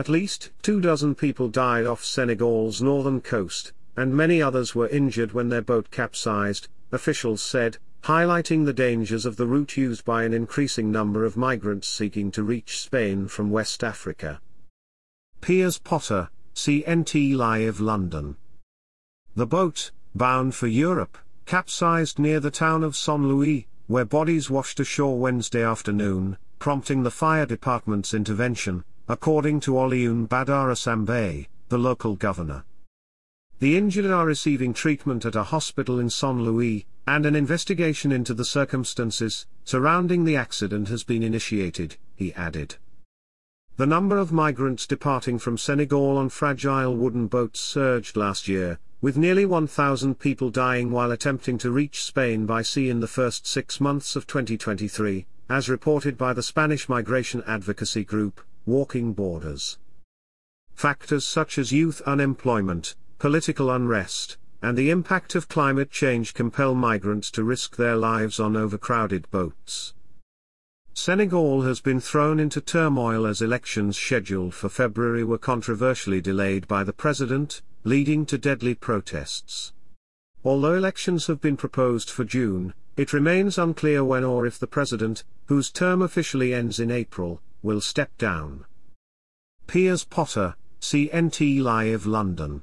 At least two dozen people died off Senegal's northern coast, and many others were injured when their boat capsized, officials said, highlighting the dangers of the route used by an increasing number of migrants seeking to reach Spain from West Africa. Piers Potter, CNT Live London. The boat, bound for Europe, capsized near the town of Saint Louis, where bodies washed ashore Wednesday afternoon, prompting the fire department's intervention, according to Alioune Badara Sambe, the local governor. The injured are receiving treatment at a hospital in Saint Louis, and an investigation into the circumstances surrounding the accident has been initiated, he added. The number of migrants departing from Senegal on fragile wooden boats surged last year, with nearly 1,000 people dying while attempting to reach Spain by sea in the first six months of 2023, as reported by the Spanish migration advocacy group, Walking Borders. Factors such as youth unemployment, political unrest, and the impact of climate change compel migrants to risk their lives on overcrowded boats. Senegal has been thrown into turmoil as elections scheduled for February were controversially delayed by the president, leading to deadly protests. Although elections have been proposed for June, it remains unclear when or if the president, whose term officially ends in April, will step down. Piers Potter, CNT Live London